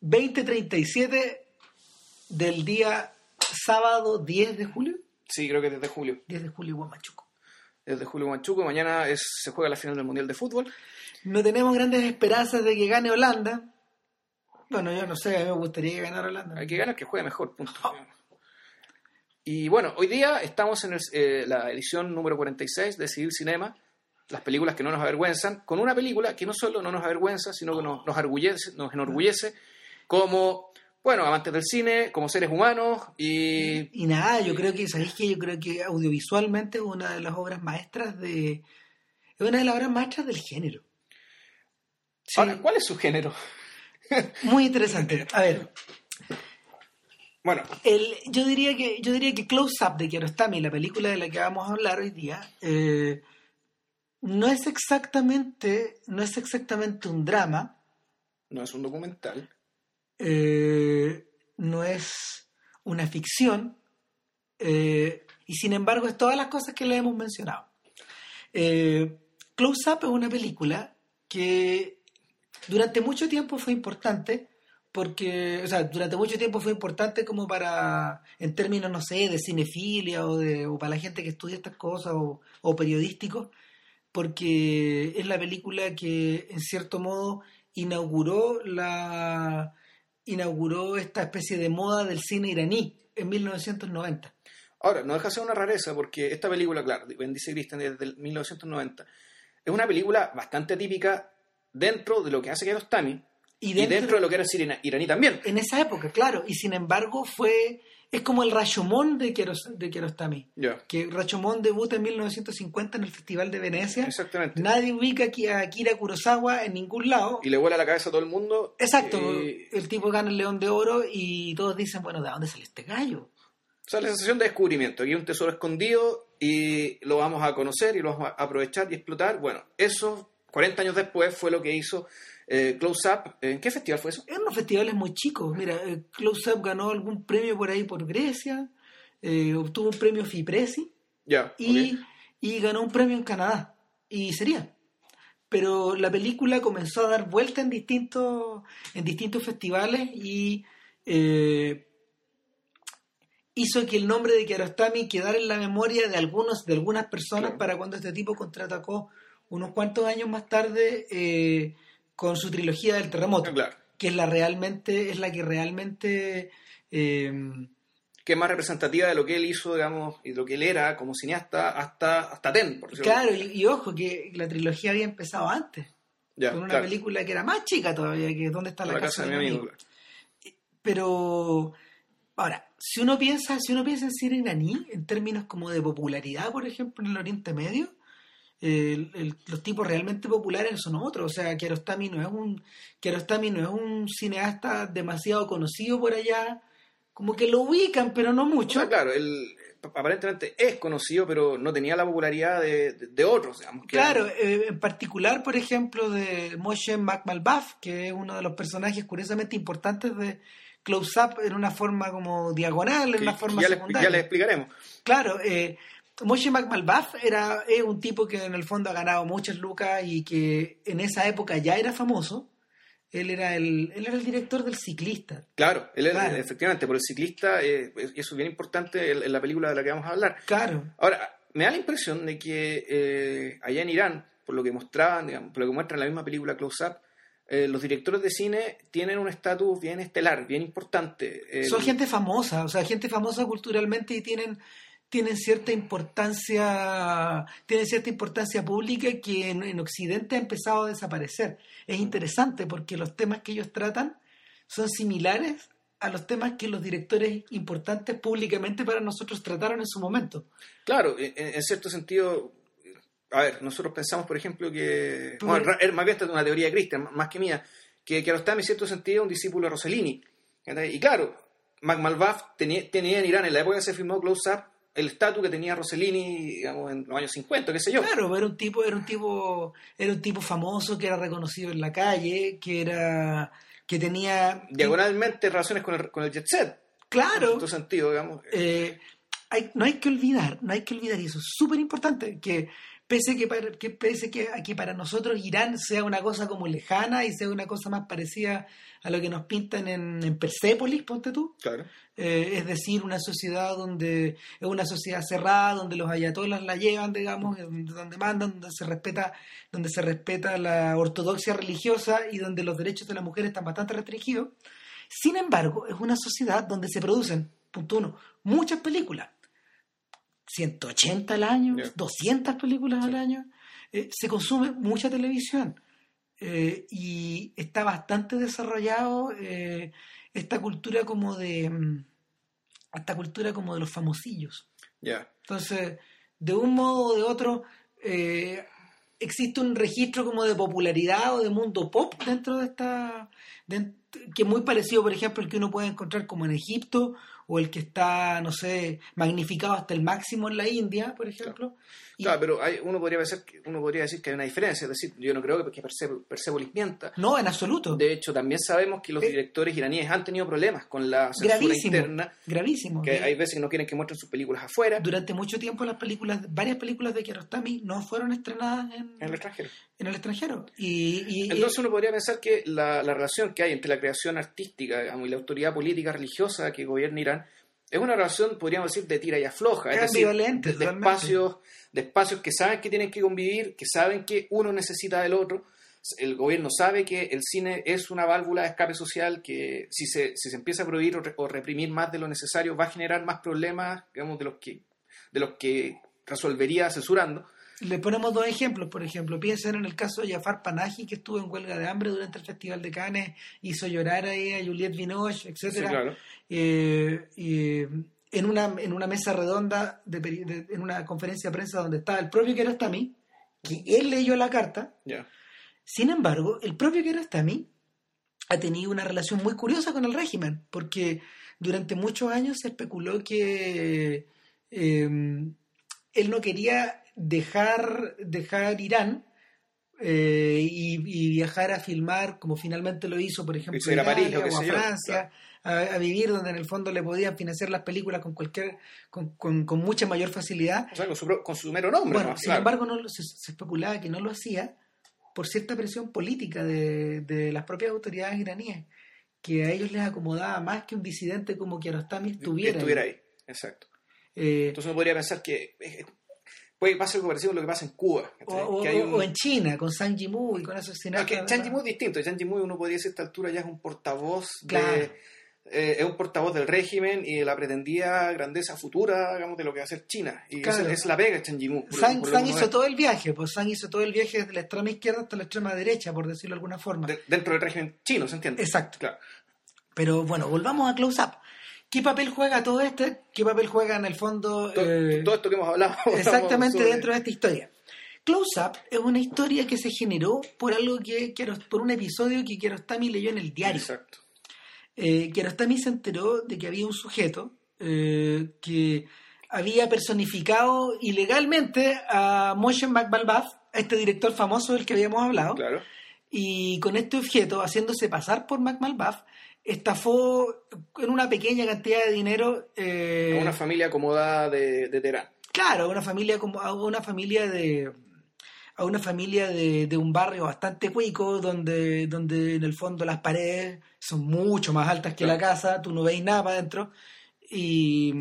2037 del día sábado 10 de julio. Sí, creo que desde julio. 10 de julio, Guamachuco. Desde julio Guamachuco. Mañana es, se juega la final del Mundial de Fútbol. No tenemos grandes esperanzas de que gane Holanda. Bueno, yo no sé, a mí me gustaría que ganara Holanda. Hay que ganar que juegue mejor, punto. Y bueno, hoy día estamos en el, eh, la edición número 46 de Civil Cinema, las películas que no nos avergüenzan, con una película que no solo no nos avergüenza, sino que nos, nos, nos enorgullece como, bueno, amantes del cine, como seres humanos y... Y nada, yo creo que, ¿sabéis qué? Yo creo que audiovisualmente es una de las obras maestras de... Es una de las obras maestras del género. Sí. Ahora, ¿cuál es su género? Muy interesante. A ver. Bueno. El, yo diría que yo diría que Close Up de Kiarostami, la película de la que vamos a hablar hoy día, eh, no es exactamente no es exactamente un drama. No es un documental. Eh, no es una ficción. Eh, y sin embargo es todas las cosas que le hemos mencionado. Close Up es una película que durante mucho tiempo fue importante porque, o sea, durante mucho tiempo fue importante como para, en términos, no sé, de cinefilia o, de, o para la gente que estudia estas cosas o, o periodísticos, porque es la película que, en cierto modo, inauguró la inauguró esta especie de moda del cine iraní en 1990. Ahora, no deja de ser una rareza porque esta película, claro, Bendice Christian desde 1990, es una película bastante típica dentro de lo que hace Kiarostami y dentro, y dentro de lo que era el cine iraní también. En esa época, claro, y sin embargo fue es como el Rashomon de, Kieros, de Kiarostami. Yeah. Que Rashomon debuta en 1950 en el Festival de Venecia. Exactamente. Nadie ubica a Akira Kurosawa en ningún lado. Y le vuela la cabeza a todo el mundo. Exacto. Y... El tipo gana el León de Oro y todos dicen, bueno, ¿de dónde sale este gallo? O sea, la sensación de descubrimiento. Aquí hay un tesoro escondido y lo vamos a conocer y lo vamos a aprovechar y explotar. Bueno, eso 40 años después fue lo que hizo eh, Close Up. ¿En qué festival fue eso? En unos festivales muy chicos. Mira, eh, Close Up ganó algún premio por ahí por Grecia, eh, obtuvo un premio Fipresi yeah, y, okay. y ganó un premio en Canadá. Y sería. Pero la película comenzó a dar vuelta en distintos, en distintos festivales y eh, hizo que el nombre de Kiarostami quedara en la memoria de algunos de algunas personas Claro. para cuando este tipo contraatacó unos cuantos años más tarde eh, con su trilogía del terremoto, Claro. que es la realmente es la que realmente eh, Que es más representativa de lo que él hizo, digamos, y de lo que él era como cineasta hasta, hasta Ten, por decirlo claro y, y ojo que la trilogía había empezado antes Ya, con una claro. película que era más chica todavía que dónde está la, La casa de mi amigo. pero ahora si uno piensa si uno piensa en cine iraní en términos como de popularidad por ejemplo en el Oriente Medio el- el- los tipos realmente populares son otros o sea Kiarostami no es un Kiarostami no es un cineasta demasiado conocido por allá como que lo ubican pero no O mucho sea, claro, él aparentemente es conocido, pero no tenía la popularidad de, de- de otros, digamos. que Claro, eran- eh, en particular, por ejemplo, de Moshe Makmalbaf, que es uno de los personajes curiosamente importantes de Close Up en una forma como diagonal, en una forma ya, le, secundaria. ya le explicaremos. Claro, eh, Moshe Makmalbaf era es un tipo que en el fondo ha ganado muchas lucas y que en esa época ya era famoso. Él era el, él era el director del ciclista. Claro, él Claro. efectivamente, por el ciclista, eh, eso es bien importante en, en la película de la que vamos a hablar. Claro, Ahora, me da la impresión de que eh, allá en Irán, por lo que mostraban, digamos, por lo que muestra en la misma película Close Up, eh, los directores de cine tienen un estatus bien estelar, bien importante. El- son gente famosa, o sea, gente famosa culturalmente y tienen tienen cierta importancia tienen cierta importancia pública que en, en Occidente ha empezado a desaparecer. Es interesante porque los temas que ellos tratan son similares a los temas que los directores importantes públicamente para nosotros trataron en su momento. Claro, en, en cierto sentido, a ver, nosotros pensamos, por ejemplo, que. Bueno, más bien esta es una teoría de Christian, más que mía, que Kiarostami en cierto sentido un discípulo de Rossellini. Y claro, Malbaf tenía, tenía en Irán, en la época que se filmó Close Up, el estatus que tenía Rossellini, digamos, en los años 50, qué sé yo. Claro, era un tipo, era un tipo, era un tipo famoso que era reconocido en la calle, que era, que tenía Diagonalmente relaciones con el, con el jet set. En claro, cierto sentido, digamos. eh, hay- no hay que olvidar, no hay que olvidar, y eso es súper importante, que pese que, para, que pese que, a que para nosotros Irán sea una cosa como lejana y sea una cosa más parecida a lo que nos pintan en, en Persépolis, ponte tú. Claro. Eh, es decir, una sociedad donde es una sociedad cerrada, donde los ayatolas la llevan, digamos, donde mandan, donde se respeta, donde se respeta la ortodoxia religiosa y donde los derechos de la mujer están bastante restringidos. Sin embargo, es una sociedad donde se producen, punto uno, muchas películas. 180 al año, Yeah. 200 películas al año. Eh, se consume mucha televisión. Eh, y está bastante desarrollado eh, esta cultura como de mm, esta cultura como de los famosillos entonces de un modo o de otro existe un registro como de popularidad o de mundo pop dentro de esta de- que es muy parecido por ejemplo el que uno puede encontrar como en Egipto o el que está no sé magnificado hasta el máximo en la India por ejemplo Y- Claro, pero hay, uno, podría pensar uno podría decir que hay una diferencia. Es decir, yo no creo que, que Perse- Persepolis mienta. no en absoluto De hecho, también sabemos que los Eh, directores iraníes han tenido problemas con la censura gravísimo interna. gravísimo Que hay veces que no quieren que muestren sus películas afuera, durante mucho tiempo las películas, varias películas de Kiarostami no fueron estrenadas en, en el extranjero. en el extranjero. Y, y- Entonces uno podría pensar que la, la relación que hay entre la creación artística digamos, y la autoridad política religiosa que gobierna Irán es una relación, podríamos decir, de tira y afloja. Es Es decir, de, espacios, de espacios que saben que tienen que convivir, que saben que uno necesita del otro. El gobierno sabe que el cine es una válvula de escape social que si se, si se empieza a prohibir o, re- o reprimir más de lo necesario va a generar más problemas digamos, de, los que, de los que resolvería censurando. Le ponemos dos ejemplos, por ejemplo, piensen en el caso de Jafar Panahi, que estuvo en huelga de hambre durante el Festival de Cannes, hizo llorar ahí a Juliette Binoche, etcétera. Sí, claro. Eh, en una, en una mesa redonda, de, de- en una conferencia de prensa donde estaba el propio Kiarostami, que él leyó la carta. Sin embargo, el propio Kiarostami ha tenido una relación muy curiosa con el régimen, porque durante muchos años se especuló que eh, él no quería dejar, dejar Irán eh, y, y viajar a filmar, como finalmente lo hizo, por ejemplo, a París, o a yo, Francia, a, a vivir donde en el fondo le podían financiar las películas con cualquier, con, con- con mucha mayor facilidad. O sea, con su, pro- con su mero nombre. Bueno, ¿no? sin Claro. embargo, no, se, se especulaba que no lo hacía por cierta presión política de, de las propias autoridades iraníes, que a ellos les acomodaba más que un disidente como Kiarostami estuviera. ahí. estuviera ahí. Exacto. Eh, Entonces uno podría pensar que puede pasar algo parecido a lo que pasa en Cuba. o, o- que hay un- o en China, con San Yimou y con esos No, que Zhang Yimou es distinto. Zhang Yimou uno podría decir a esta altura ya es un portavoz Claro. de... eh, es un portavoz del régimen y de la pretendida grandeza futura, digamos, de lo que va a hacer China. Y Claro. es la pega de Zhang Yimou. San, San que hizo todo el viaje, pues San hizo todo el viaje desde la extrema izquierda hasta la extrema derecha, por decirlo de alguna forma. de- dentro del régimen chino, ¿se entiende? Exacto. Claro. Pero bueno, volvamos a Close Up. ¿Qué papel juega todo este? ¿Qué papel juega en el fondo? Todo, eh, todo esto que hemos hablado. exactamente sobre- dentro de esta historia. Close Up es una historia que se generó por algo que por un episodio que Kiarostami leyó en el diario. Exacto. Eh, Kiarostami se enteró de que había un sujeto eh, que había personificado ilegalmente a Moshe McBalbaf, este director famoso del que habíamos hablado, Claro. y con este objeto, haciéndose pasar por McMalbath, estafó en una pequeña cantidad de dinero eh, A una familia acomodada de, de Teherán. claro, a una familia como a una familia de a una familia de, de un barrio bastante cuico donde, donde en el fondo las paredes son mucho más altas que la casa, tú no veis nada para adentro. Y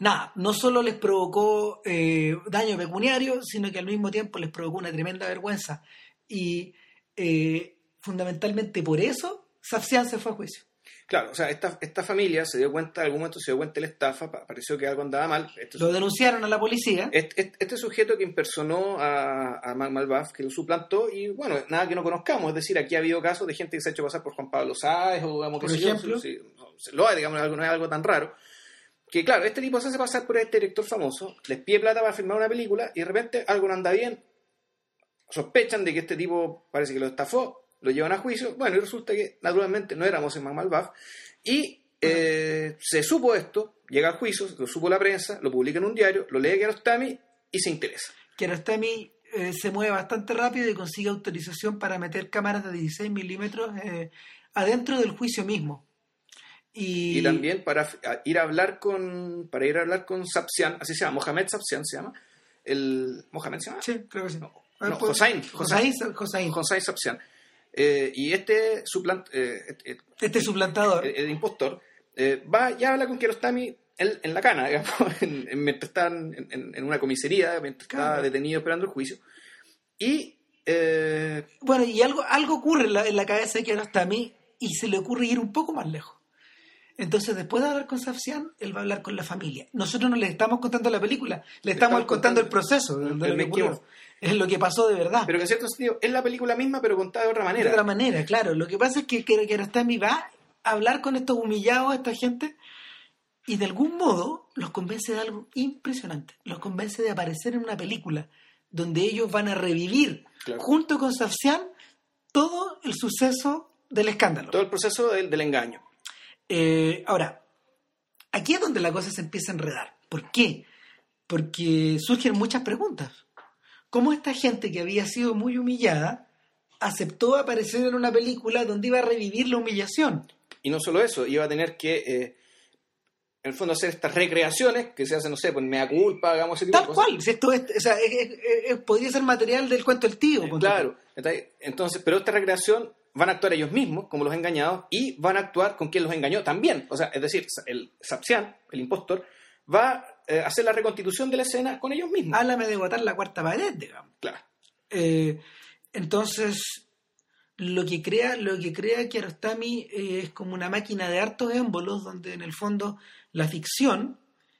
nada, no solo les provocó eh, daño pecuniario, sino que al mismo tiempo les provocó una tremenda vergüenza. Y eh, fundamentalmente por eso Safsian se fue a juicio. Claro, o sea, esta, esta familia se dio cuenta, en algún momento se dio cuenta de la estafa, pa- pareció que algo andaba mal. Este, Lo denunciaron a la policía. este, este- este sujeto que impersonó a, a Mac Malbaf, que lo suplantó, y bueno, nada que no conozcamos, es decir, aquí ha habido casos de gente que se ha hecho pasar por Juan Pablo Sáez, o digamos, Por ejemplo. lo hay, digamos, algo- no es algo tan raro. Que claro, este tipo se hace pasar por este director famoso, les pide plata para filmar una película, y de repente algo no anda bien, sospechan de que este tipo parece que lo estafó, lo llevan a juicio, bueno, y resulta que naturalmente no éramos en Malbaf, y eh, se supo esto, llega al juicio, lo supo la prensa, lo publica en un diario, lo lee Kiarostami y se interesa. Kiarostami eh, se mueve bastante rápido y consigue autorización para meter cámaras de 16 milímetros eh, adentro del juicio mismo. Y, Y, también para ir a hablar con para ir a hablar con Sapsian, así se llama, Mohamed Sapsian se llama, el Mohamed se llama? Sí, creo que sí. No, no, Hossein. Hossein, Hossein. Hossein Sapsian. Eh, y este suplant, eh, Este suplantador. el, el impostor eh, va y habla con Kiarostami en, en la cana, digamos, en- en- mientras están en, una comisaría, mientras está Claro. detenido esperando el juicio. Y eh, Bueno, y algo, algo ocurre en la, en la cabeza de Kiarostami y se le ocurre ir un poco más lejos. Entonces, después de hablar con Safsian, él va a hablar con la familia. Nosotros no le estamos contando la película, le estamos estamos contando el proceso de, de el lo que. Es lo que pasó de verdad. pero que en cierto sentido es la película misma, pero contada de otra de manera. otra manera, claro. Lo que pasa es que Kiarostami va a hablar con estos humillados, esta gente, y de algún modo los convence de algo impresionante. Los convence de aparecer en una película donde ellos van a revivir, Claro. junto con Safsian, todo el suceso del escándalo. Todo el proceso del, del engaño. Eh, ahora, aquí es donde la cosa se empieza a enredar. ¿Por qué? Porque surgen muchas preguntas. ¿Cómo esta gente que había sido muy humillada aceptó aparecer en una película donde iba a revivir la humillación? Y no solo eso, iba a tener que, eh, en el fondo, hacer estas recreaciones que se hacen, no sé, por mea culpa, hagamos ese tipo Tal de cosas. cual, si esto es, o sea, es- es- es- podría ser material del cuento del tío. Eh, Claro, entonces, pero esta recreación van a actuar ellos mismos como los engañados y van a actuar con quien los engañó también. O sea, es decir, el Sapsian, el impostor, va a eh, hacer la reconstitución de la escena con ellos mismos. Háblame de botar la cuarta pared, digamos. Claro. Eh, entonces, lo que crea, lo que crea Kiarostami eh, es como una máquina de hartos émbolos donde en el fondo la ficción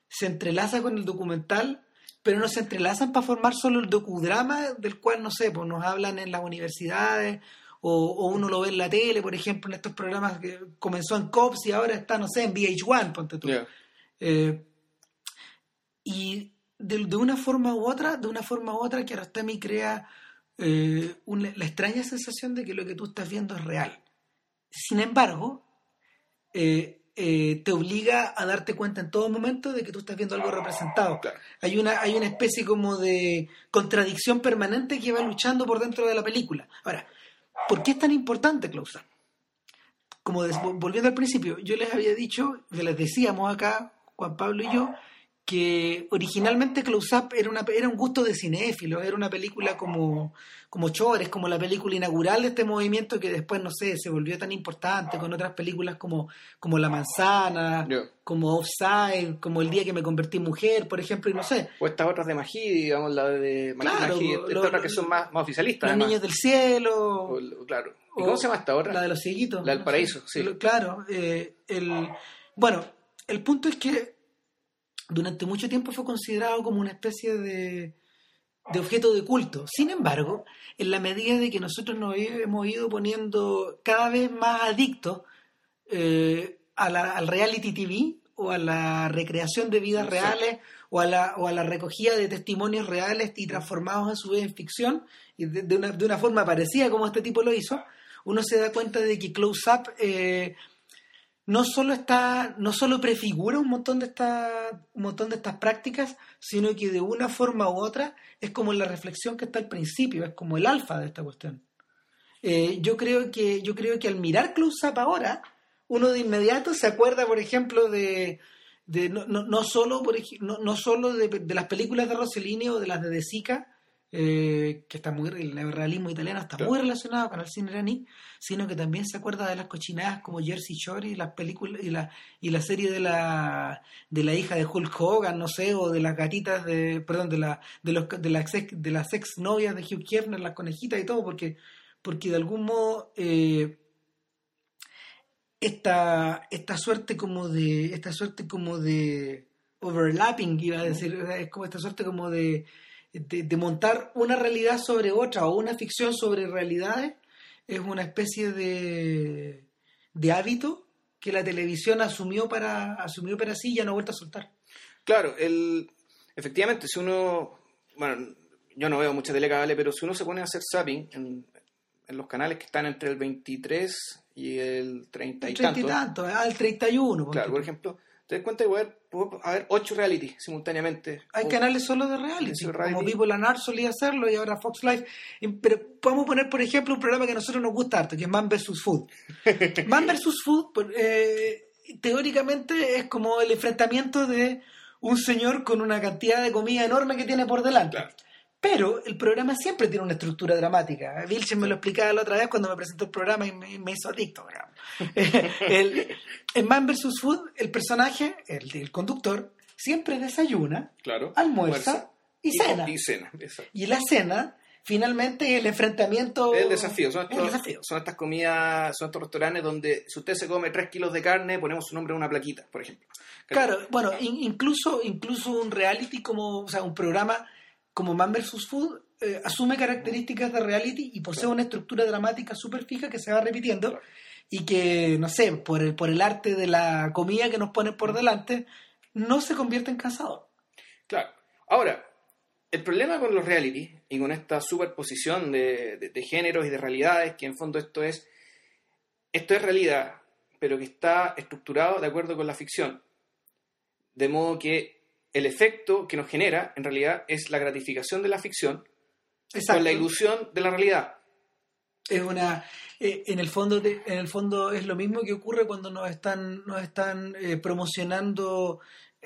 se entrelaza con el documental, pero no se entrelazan para formar solo el docudrama del cual, no sé, pues nos hablan en las universidades o, o uno lo ve en la tele, por ejemplo, en estos programas que comenzó en COPS y ahora está, no sé, en VH1, ponte tú. Eh, y de, de una forma u otra, de una forma u otra, Kiarostami crea eh, una- la extraña sensación de que lo que tú estás viendo es real. Sin embargo, eh, eh, te obliga a darte cuenta en todo momento de que tú estás viendo algo representado. Claro. Hay una, hay una especie como de contradicción permanente que va luchando por dentro de la película. Ahora, ¿por qué es tan importante Close Up? Como des- volviendo al principio, yo les había dicho, les decíamos acá, Juan Pablo y yo, que originalmente Close Up era, una, era un gusto de cinéfilo, era una película como, como Chores, como la película inaugural de este movimiento que después, no sé, se volvió tan importante con otras películas como, como La Manzana, como Offside, como El día que me convertí en mujer, por ejemplo, y no sé, O estas otras de Maggi, digamos, la de Claro, estas otras que son más, más oficialistas. Los además. Niños del Cielo, O claro. ¿Y o cómo se llama esta otra? La de los cieguitos. La del paraíso, sí. Claro. eh, el, bueno, el punto es que durante mucho tiempo fue considerado como una especie de, de objeto de culto. Sin embargo, en la medida de que nosotros nos hemos ido poniendo cada vez más adictos eh, a la- al reality TV o a la recreación de vidas Exacto. reales o a, la, o a la recogida de testimonios reales y transformados a su vez en ficción y de, de una, de una forma parecida como este tipo lo hizo, uno se da cuenta de que Close Up eh, no solo está, no solo prefigura un montón de estas, un montón de estas prácticas, sino que de una forma u otra es como la reflexión que está al principio, es como el alfa de esta cuestión. Eh, yo creo que, yo creo que al mirar Close Up ahora, uno de inmediato se acuerda, por ejemplo, de, de no, no, no solo, no, no solo de, de las películas de Rossellini o de las de De Sica, eh, que está muy, el neorrealismo italiano está Claro. muy relacionado con el cine iraní, sino que también se acuerda de las cochinadas como Jersey Shore y las películas y la, y la serie de la de la hija de Hulk Hogan, no sé, o de las gatitas de, perdón, de la de los de las ex, de las ex novias de Hugh Hefner, las conejitas y todo, porque porque de algún modo eh, esta, esta suerte como de esta suerte como de overlapping iba a decir es como esta suerte como de, de, de montar una realidad sobre otra o una ficción sobre realidades es una especie de, de hábito que la televisión asumió para asumió para sí y ya no ha vuelto a soltar Claro, el, efectivamente, si uno, bueno, yo no veo mucha telecable, pero si uno se pone a hacer zapping en, en los canales que están entre el 23 y el 30 y el 30 y tanto, tanto al 31 ponte claro, tú. por ejemplo, te das cuenta de poder, puedo haber ocho reality simultáneamente. Hay O- canales solo de reality, como People and Art solía hacerlo y ahora Fox Life. Pero podemos poner, por ejemplo, un programa que a nosotros nos gusta harto, que es Man vs. Food. Man vs. Food, eh, teóricamente, es como el enfrentamiento de un señor con una cantidad de comida enorme que tiene por delante. Claro. Pero el programa siempre tiene una estructura dramática. Vilchen me lo explicaba la otra vez cuando me presentó el programa y me, me hizo adicto. el, en Man vs. Food, el personaje, el, el conductor, siempre desayuna, Claro. almuerza y cena. Y cena, exacto. Y la cena, finalmente, el enfrentamiento. El desafío, son El estos- desafío. son estas comidas, son estos restaurantes donde si usted se come 3 kilos de carne, ponemos su nombre en una plaquita, por ejemplo. Claro, bueno, in- incluso, incluso un reality como, o sea, un programa como Man vs. Food eh, asume características de reality y posee una estructura dramática súper fija que se va repitiendo y que, no sé, por el, por el arte de la comida que nos ponen por delante, no se convierte en cansador. Claro. Ahora, el problema con los reality y con esta superposición de, de- de géneros y de realidades, que en fondo esto es, esto es realidad, pero que está estructurado de acuerdo con la ficción. De modo que el efecto que nos genera, en realidad, es la gratificación de la ficción Exacto. con la ilusión de la realidad. es una eh, en el fondo en el fondo es lo mismo que ocurre cuando nos están nos están eh, promocionando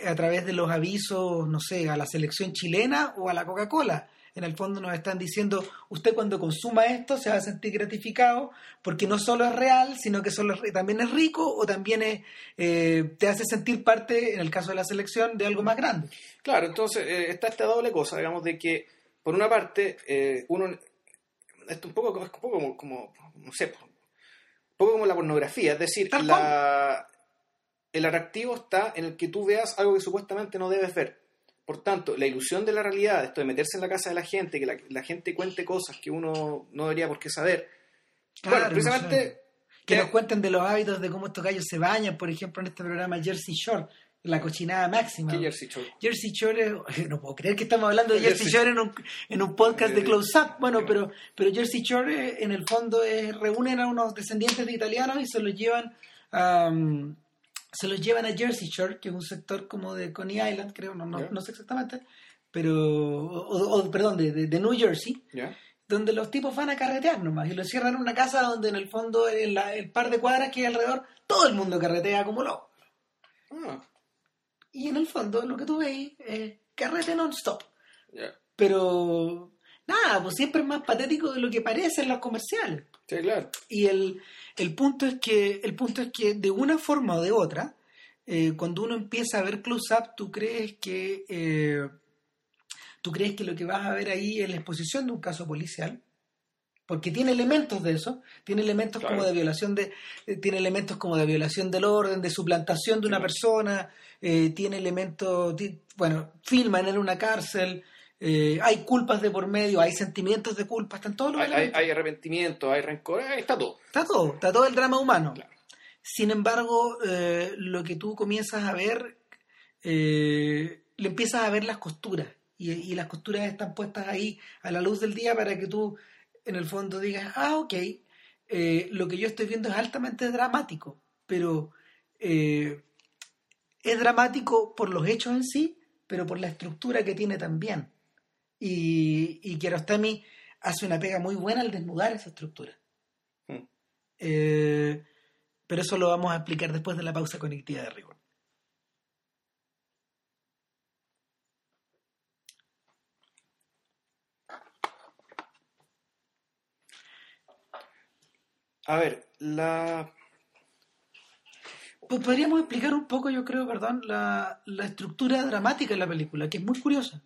a través de los avisos no sé a la selección chilena o a la Coca Cola en el fondo nos están diciendo usted cuando consuma esto se va a sentir gratificado porque no solo es real sino que solo es- también es rico o también es, eh, te hace sentir parte en el caso de la selección de algo más grande Claro, entonces eh, está esta doble cosa, digamos, de que por una parte eh, uno esto un poco, como- es un poco como, como, no sé, un poco como la pornografía, es decir, la, el atractivo está en el que tú veas algo que supuestamente no debes ver. Por tanto, la ilusión de la realidad, esto de meterse en la casa de la gente, que la, la gente cuente cosas que uno no debería por qué saber. Claro, bueno, precisamente... que nos cuenten de los hábitos de cómo estos gallos se bañan, por ejemplo, en este programa Jersey Shore, la cochinada máxima. ¿Qué Jersey Shore? Jersey Shore no puedo creer que estamos hablando de Jersey Jersey- Shore en un, en un podcast de Eh, Close Up. Bueno, pero, pero Jersey Shore eh, en el fondo es, reúnen a unos descendientes de italianos y se los llevan a, mm, se los llevan a Jersey Shore, que es un sector como de Coney Island, creo, no, no, no sé exactamente, pero, o, o- perdón, de, de- de New Jersey, donde los tipos van a carretear nomás y lo cierran en una casa donde en el fondo, en la- el par de cuadras que hay alrededor, todo el mundo carretea como loco. Ah, Y en el fondo lo que tú veis es carrete non-stop. Pero nada, pues siempre es más patético de lo que parece en los comerciales. Sí, claro. Y el, el punto es que, el punto es que de una forma o de otra, eh, cuando uno empieza a ver close up, tú crees que eh, tú crees que lo que vas a ver ahí es la exposición de un caso policial. Porque tiene elementos de eso, tiene elementos Claro. como de violación de, eh, tiene elementos como de violación del orden, de suplantación de una Sí. persona, eh, tiene elementos, bueno, filman en una cárcel, eh, hay culpas de por medio, hay sentimientos de culpa, están todos los Hay, hay, hay arrepentimiento, hay rencor, ahí está todo. Está todo, está todo el drama humano. Claro. Sin embargo, eh, lo que tú comienzas a ver, eh, le empiezas a ver las costuras. Y, y las costuras están puestas ahí a la luz del día para que tú, en el fondo, digas, ah, ok, eh, lo que yo estoy viendo es altamente dramático, pero eh, es dramático por los hechos en sí, pero por la estructura que tiene también. Y, y Kiarostami hace una pega muy buena al desnudar esa estructura. Mm. Eh, pero eso lo vamos a explicar después de la pausa conectiva de rigor. A ver, la... Pues podríamos explicar un poco, yo creo, perdón, la, la estructura dramática de la película, que es muy curiosa.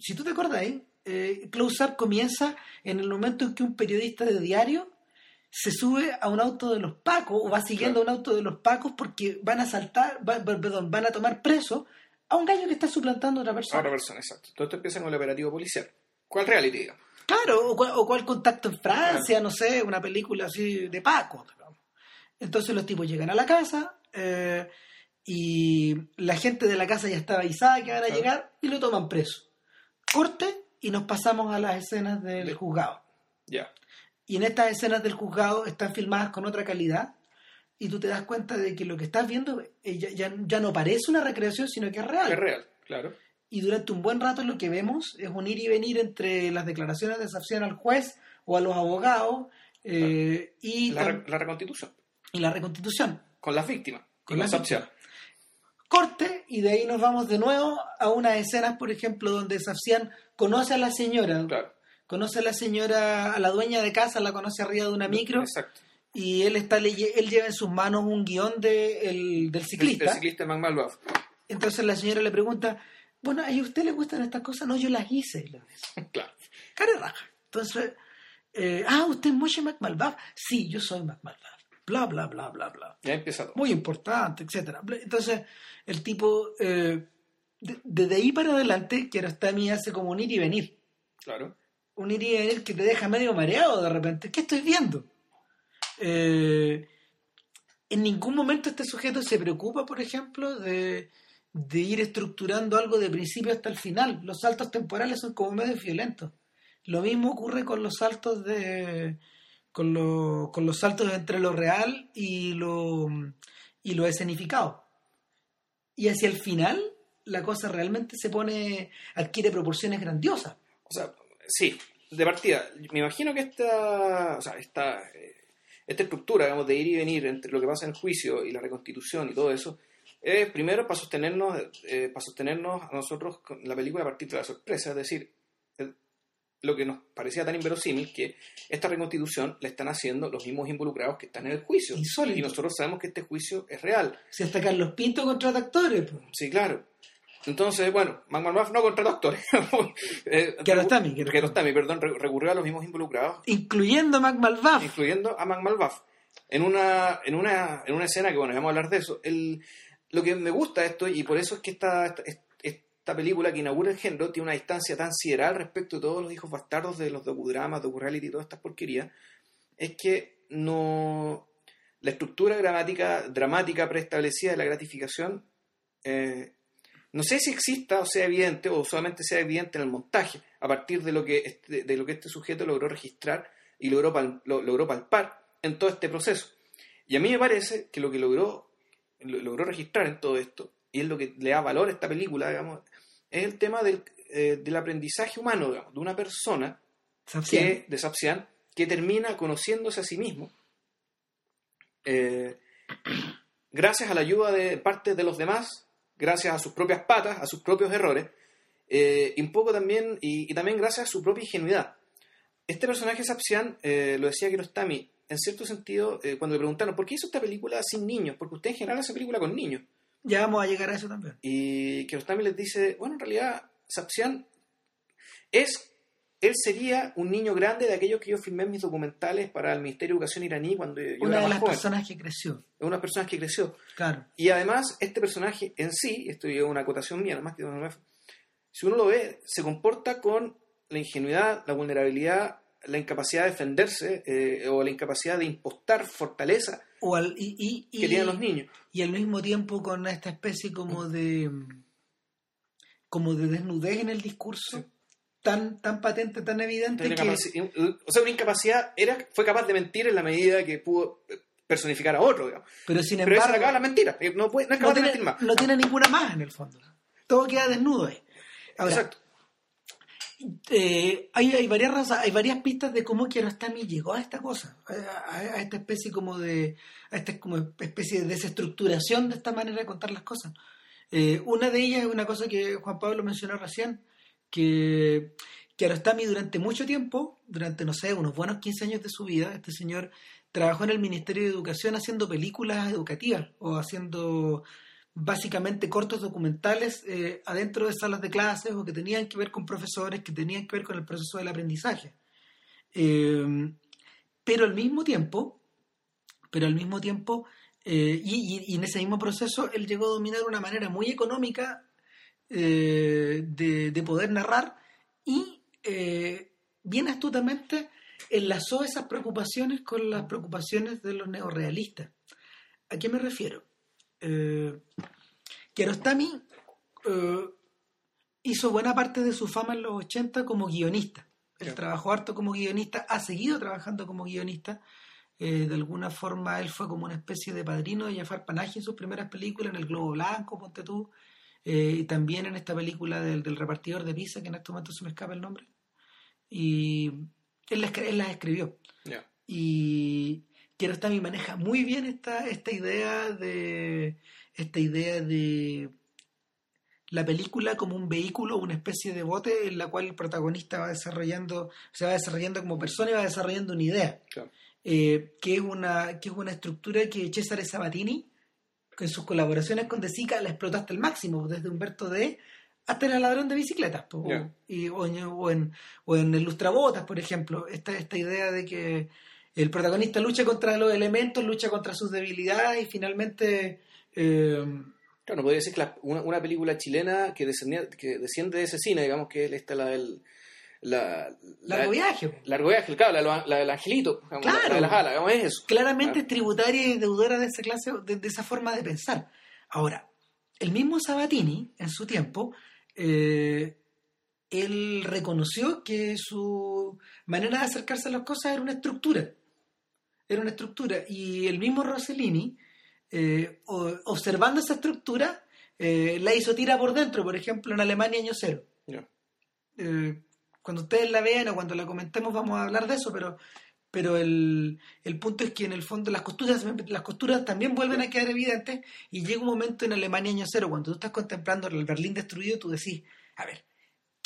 Si tú te acuerdas, eh, Close Up comienza en el momento en que un periodista de diario se sube a un auto de los pacos o va siguiendo Claro. un auto de los pacos porque van a saltar, va- perdón, van a tomar preso a un gallo que está suplantando a otra persona. Otra persona, exacto. Todo esto empieza con el operativo policial. ¿Cuál reality, digamos? Claro, o cual, o cual contacto en Francia, no sé, una película así de Paco. digamos. Entonces los tipos llegan a la casa eh, y la gente de la casa ya está avisada que van a Claro. llegar y lo toman preso. Corte y nos pasamos a las escenas del De- juzgado. Ya. Y en estas escenas del juzgado están filmadas con otra calidad y tú te das cuenta de que lo que estás viendo eh, ya, ya- ya no parece una recreación, sino que es real. Es real, claro. Y durante un buen rato lo que vemos es un ir y venir entre las declaraciones de desafío al juez o a los abogados eh, y, La, tam- re- la reconstitución. y la reconstitución. Con las víctimas. Con y las. Corte, y de ahí nos vamos de nuevo a unas escenas, por ejemplo, donde Safsian conoce a la señora. Claro. Conoce a la señora, a la dueña de casa, la conoce arriba de una micro. Exacto. Y él está él lleva en sus manos un guion de, el- del El, ciclista. el ciclista Mac. Entonces la señora le pregunta, bueno, ¿y a usted le gustan estas cosas? No, yo las hice. Claro. Cara raja. Entonces, eh, ah, ¿usted es Moshe McMalbaf? Sí, yo soy McMalbaf. Bla, bla, bla, bla, bla. Ya empieza todo. Muy importante, etcétera. Entonces, el tipo, eh, de- desde ahí para adelante, Kiarostami hace como un ir y venir. Claro. Un ir y venir que te deja medio mareado de repente. ¿Qué estoy viendo? Eh, en ningún momento este sujeto se preocupa, por ejemplo, de, de ir estructurando algo de principio hasta el final. Los saltos temporales son como medio violentos. Lo mismo ocurre con los saltos de con, lo- con los saltos entre lo real y lo y lo escenificado. Y hacia el final la cosa realmente se pone adquiere proporciones grandiosas. O sea, sí, de partida. Me imagino que esta, o sea, esta, eh, esta estructura, digamos, de ir y venir entre lo que pasa en el juicio y la reconstitución y todo eso, es primero para sostenernos, eh, para sostenernos a nosotros con la película a partir de la sorpresa, es decir, lo que nos parecía tan inverosímil que esta reconstitución la están haciendo los mismos involucrados que están en el juicio. Insólito. Y nosotros sabemos que este juicio es real. Si hasta Carlos Pinto contra actores. pues. Sí, claro. Entonces, bueno, McMahon no contra los actores. Eh, Kiarostami, Kiarostami. Kiarostami, perdón, re- recurrió a los mismos involucrados, Incluyendo a Mac Malbaf. incluyendo a Mac Malbaf. En una, en, una, en una escena que, bueno, vamos a hablar de eso. El, lo que me gusta esto, y por eso es que esta, esta, esta película que inaugura el género tiene una distancia tan sideral respecto de todos los hijos bastardos de los docudramas, docu-reality y todas estas porquerías, es que no la estructura gramática, dramática preestablecida de la gratificación eh, no sé si exista o sea evidente o solamente sea evidente en el montaje a partir de lo que este, de lo que este sujeto logró registrar y logró, pal- lo- logró palpar en todo este proceso. Y a mí me parece que lo que logró, lo- logró registrar en todo esto, y es lo que le da valor a esta película, digamos, es el tema del, eh, del aprendizaje humano, digamos, de una persona Sapsian. que, de Sapsian, que termina conociéndose a sí mismo eh, gracias a la ayuda de parte de los demás, gracias a sus propias patas, a sus propios errores, eh, y un poco también, y, y también gracias a su propia ingenuidad. Este personaje Sapsian, eh, lo decía Kirostami, en cierto sentido, eh, cuando le preguntaron, ¿por qué hizo esta película sin niños? Porque usted en general hace película con niños. Ya vamos a llegar a eso también. Y Kiarostami les dice, bueno, en realidad Sapsian es, él sería un niño grande de aquellos que yo filmé en mis documentales para el Ministerio de Educación iraní cuando yo Una era de más las joven. personas que creció. Es una persona que creció. Claro. Y además, este personaje en sí, esto es una acotación mía, nada más que si uno lo ve, se comporta con la ingenuidad, la vulnerabilidad, la incapacidad de defenderse eh, o la incapacidad de impostar fortaleza O al, y, y, y- que tienen los niños. y al mismo tiempo con esta especie como de como de desnudez en el discurso Sí. tan tan patente tan evidente que o sea, una incapacidad, era, fue capaz de mentir en la medida que pudo eh, personificar a otro, digamos. pero sin Pero embargo acaba la mentira, eh, no, puede, no es no capaz de tiene, mentir más. no tiene ninguna más en el fondo todo queda desnudo ahí Ahora, Exacto. Eh, hay, hay varias razas, hay varias pistas de cómo Kiarostami llegó a esta cosa, a, esta especie como de, a esta como especie de desestructuración de esta manera de contar las cosas. Eh, una de ellas es una cosa que Juan Pablo mencionó recién, que Kiarostami durante mucho tiempo, durante no sé, unos buenos 15 años de su vida, este señor trabajó en el Ministerio de Educación haciendo películas educativas o haciendo básicamente cortos documentales eh, adentro de salas de clases o que tenían que ver con profesores, que tenían que ver con el proceso del aprendizaje. Eh, pero al mismo tiempo, pero al mismo tiempo, eh, y, en ese mismo proceso, él llegó a dominar una manera muy económica eh, de, de poder narrar y bien astutamente enlazó esas preocupaciones con las preocupaciones de los neorrealistas. ¿A qué me refiero? Eh, Kiarostami eh, hizo buena parte de su fama en los 80 como guionista. Él Ya. trabajó harto como guionista, ha seguido trabajando como guionista. Eh, de alguna forma él fue como una especie de padrino de Jafar Panahi en sus primeras películas, en El Globo Blanco, ponte tú, eh, y también en esta película del, del repartidor de pizza, que en este momento se me escapa el nombre. Y él, las escri- él las escribió. Ya. Y Kiarostami maneja muy bien esta, esta idea de esta idea de la película como un vehículo, una especie de bote en la cual el protagonista va desarrollando, se va desarrollando como persona y va desarrollando una idea. Claro. Eh, que, es una, que es una estructura que Cesare Sabatini, en sus colaboraciones con De Sica, la explotó hasta el máximo, desde Humberto D. hasta el ladrón de bicicletas, po, y, o, en, o en, o en el Lustrabotas, por ejemplo, esta, esta idea de que el protagonista lucha contra los elementos, lucha contra sus debilidades y finalmente... eh, Claro, no podría decir que la- una, una película chilena que, desciende de ese cine, digamos que es esta la del. La, la- largo viaje. Largo viaje, claro, la, la del angelito, digamos, Claro. la de las alas, digamos, es eso. claramente Claro. es tributaria y deudora de esa clase, de, de esa forma de pensar. Ahora, el mismo Sabatini, en su tiempo, eh, él reconoció que su manera de acercarse a las cosas era una estructura. Era una estructura. Y el mismo Rossellini, eh, observando esa estructura, eh, la hizo tira por dentro, por ejemplo, en Alemania año cero. Eh, cuando ustedes la vean o cuando la comentemos vamos a hablar de eso, pero, pero el, el punto es que en el fondo las costuras, las costuras también vuelven a quedar evidentes y llega un momento en Alemania año cero, cuando tú estás contemplando el Berlín destruido, tú decís, a ver,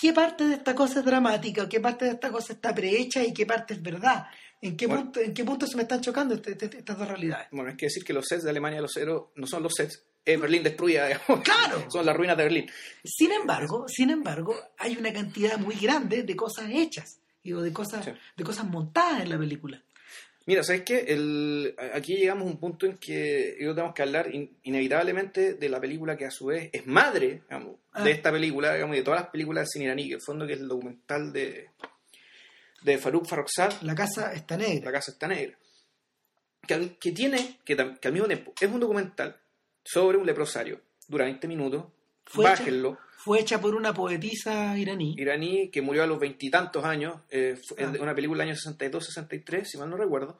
¿qué parte de esta cosa es dramática qué parte de esta cosa está prehecha y qué parte es verdad? ¿En qué, Bueno. punto, ¿En qué punto se me están chocando este- este- estas dos realidades? Bueno, hay que decir que los sets de Alemania los cero no son los sets. Es Berlín destruida, digamos. Claro. Son las ruinas de Berlín. Sin embargo, sin embargo, hay una cantidad muy grande de cosas hechas y o de cosas, Sí. de cosas montadas en la película. Mira, ¿sabes qué? El, aquí llegamos a un punto en que yo tenemos que hablar in- inevitablemente de la película que a su vez es madre digamos, Ah. de esta película, digamos, y de todas las películas del cine iraní, que en el fondo que es el documental de, de Farouk Farrokhzad, La casa está negra. La casa está negra. Que, tiene, que, que al mismo tiempo es un documental sobre un leprosario. Dura 20 minutos. Bájenlo. Fue hecha por una poetisa iraní. iraní que murió a los veintitantos años, eh, Ah. una película del año 62-63, si mal no recuerdo,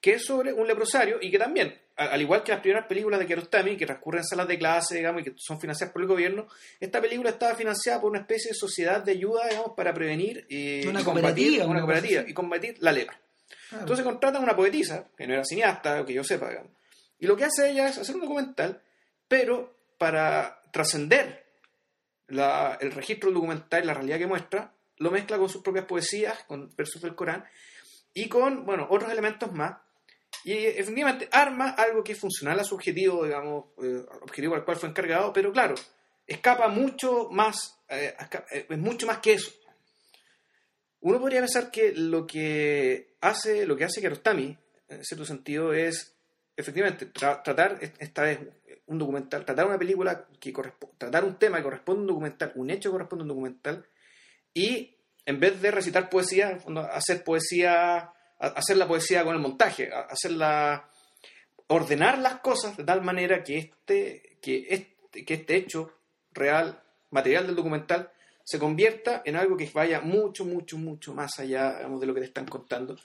que es sobre un leprosario y que también, al igual que las primeras películas de Kiarostami, que transcurren en salas de clase, digamos, y que son financiadas por el gobierno, esta película estaba financiada por una especie de sociedad de ayuda, digamos, para prevenir y, Una y combatir, cooperativa, una cooperativa, y combatir la lepra. Claro. Entonces contratan a una poetisa, que no era cineasta, que yo sepa, digamos. Y lo que hace ella es hacer un documental, pero para trascender la- el registro documental la realidad que muestra, lo mezcla con sus propias poesías, con versos del Corán, y con, bueno, otros elementos más. Y efectivamente arma algo que es funcional a su objetivo, digamos, eh, objetivo al cual fue encargado, pero claro, escapa mucho más, eh, eh, es mucho más que eso. Uno podría pensar que lo que hace, lo que hace Kiarostami, en cierto sentido, es efectivamente tra- tratar est- esta vez un documental, tratar una película que corresponde, tratar un tema que corresponde a un documental, un hecho que corresponde a un documental, y en vez de recitar poesía, hacer poesía, hacer la poesía con el montaje, hacerla, ordenar las cosas de tal manera que este, que este, que este hecho real, material del documental, se convierta en algo que vaya mucho, mucho, mucho más allá de lo que te están contando.